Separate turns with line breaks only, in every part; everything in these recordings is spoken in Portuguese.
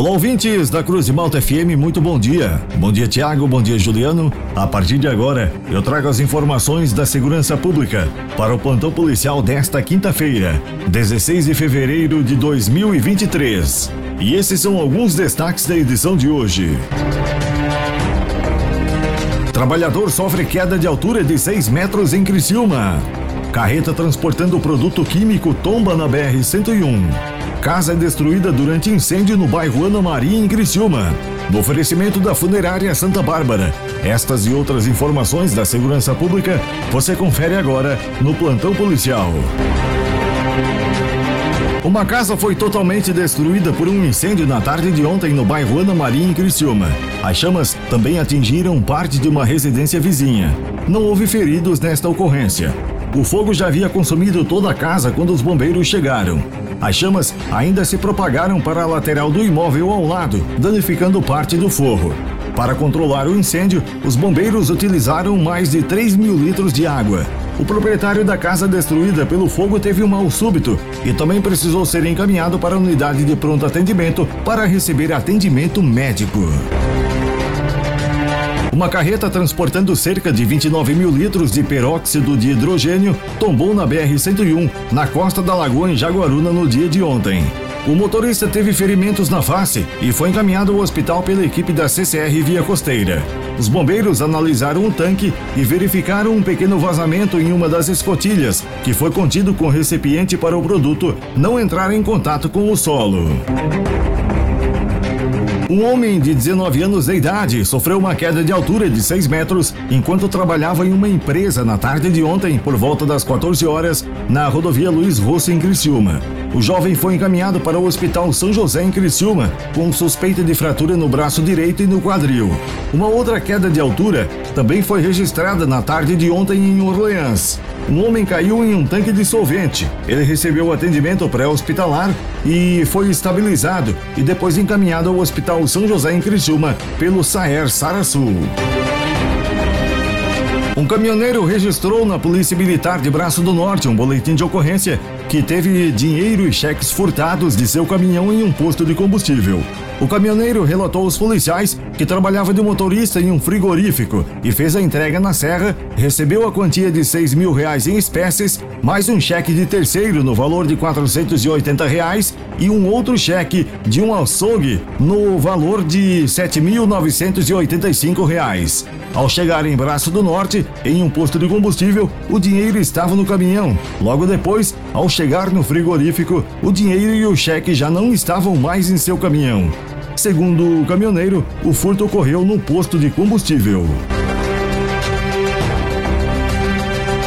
Olá, ouvintes da Cruz de Malta FM, muito bom dia. Bom dia, Tiago, bom dia, Juliano. A partir de agora, eu trago as informações da segurança pública para o plantão policial desta quinta-feira, 16 de fevereiro de 2023. E esses são alguns destaques da edição de hoje. Trabalhador sofre queda de altura de 6 metros em Criciúma. Carreta transportando produto químico tomba na BR-101. Casa é destruída durante incêndio no bairro Ana Maria, em Criciúma. No oferecimento da funerária Santa Bárbara. Estas e outras informações da segurança pública você confere agora no Plantão Policial. Uma casa foi totalmente destruída por um incêndio na tarde de ontem no bairro Ana Maria, em Criciúma. As chamas também atingiram parte de uma residência vizinha. Não houve feridos nesta ocorrência. O fogo já havia consumido toda a casa quando os bombeiros chegaram. As chamas ainda se propagaram para a lateral do imóvel ao lado, danificando parte do forro. Para controlar o incêndio, os bombeiros utilizaram mais de 3 mil litros de água. O proprietário da casa destruída pelo fogo teve um mal súbito e também precisou ser encaminhado para a unidade de pronto atendimento para receber atendimento médico. Uma carreta transportando cerca de 29 mil litros de peróxido de hidrogênio tombou na BR-101, na costa da Lagoa em Jaguaruna, no dia de ontem. O motorista teve ferimentos na face e foi encaminhado ao hospital pela equipe da CCR Via Costeira. Os bombeiros analisaram o tanque e verificaram um pequeno vazamento em uma das escotilhas, que foi contido com recipiente para o produto não entrar em contato com o solo. Um homem de 19 anos de idade sofreu uma queda de altura de 6 metros enquanto trabalhava em uma empresa na tarde de ontem, por volta das 14 horas, na rodovia Luiz Rosso, em Criciúma. O jovem foi encaminhado para o Hospital São José, em Criciúma, com suspeita de fratura no braço direito e no quadril. Uma outra queda de altura também foi registrada na tarde de ontem em Orleans um homem caiu em um tanque de solvente. Ele recebeu atendimento pré-hospitalar e foi estabilizado e depois encaminhado ao Hospital São José em Criciúma pelo Saer Sarasul. Um caminhoneiro registrou na Polícia Militar de Braço do Norte um boletim de ocorrência que teve dinheiro e cheques furtados de seu caminhão em um posto de combustível. O caminhoneiro relatou aos policiais que trabalhava de motorista em um frigorífico e fez a entrega na serra, recebeu a quantia de seis mil reais em espécies, mais um cheque de terceiro no valor de 480 reais e um outro cheque de um açougue no valor de 7.985 reais. Ao chegar em Braço do Norte, em um posto de combustível, o dinheiro estava no caminhão. Logo depois, ao chegar no frigorífico, o dinheiro e o cheque já não estavam mais em seu caminhão. Segundo o caminhoneiro, o furto ocorreu no posto de combustível.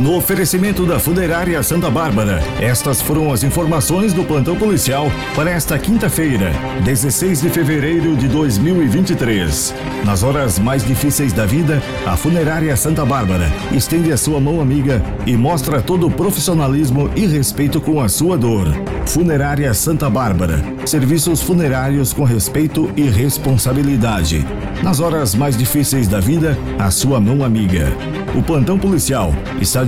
No oferecimento da Funerária Santa Bárbara, estas foram as informações do plantão policial para esta quinta-feira, 16 de fevereiro de 2023. Nas horas mais difíceis da vida, a Funerária Santa Bárbara estende a sua mão amiga e mostra todo o profissionalismo e respeito com a sua dor. Funerária Santa Bárbara. Serviços funerários com respeito e responsabilidade. Nas horas mais difíceis da vida, a sua mão amiga. O plantão policial está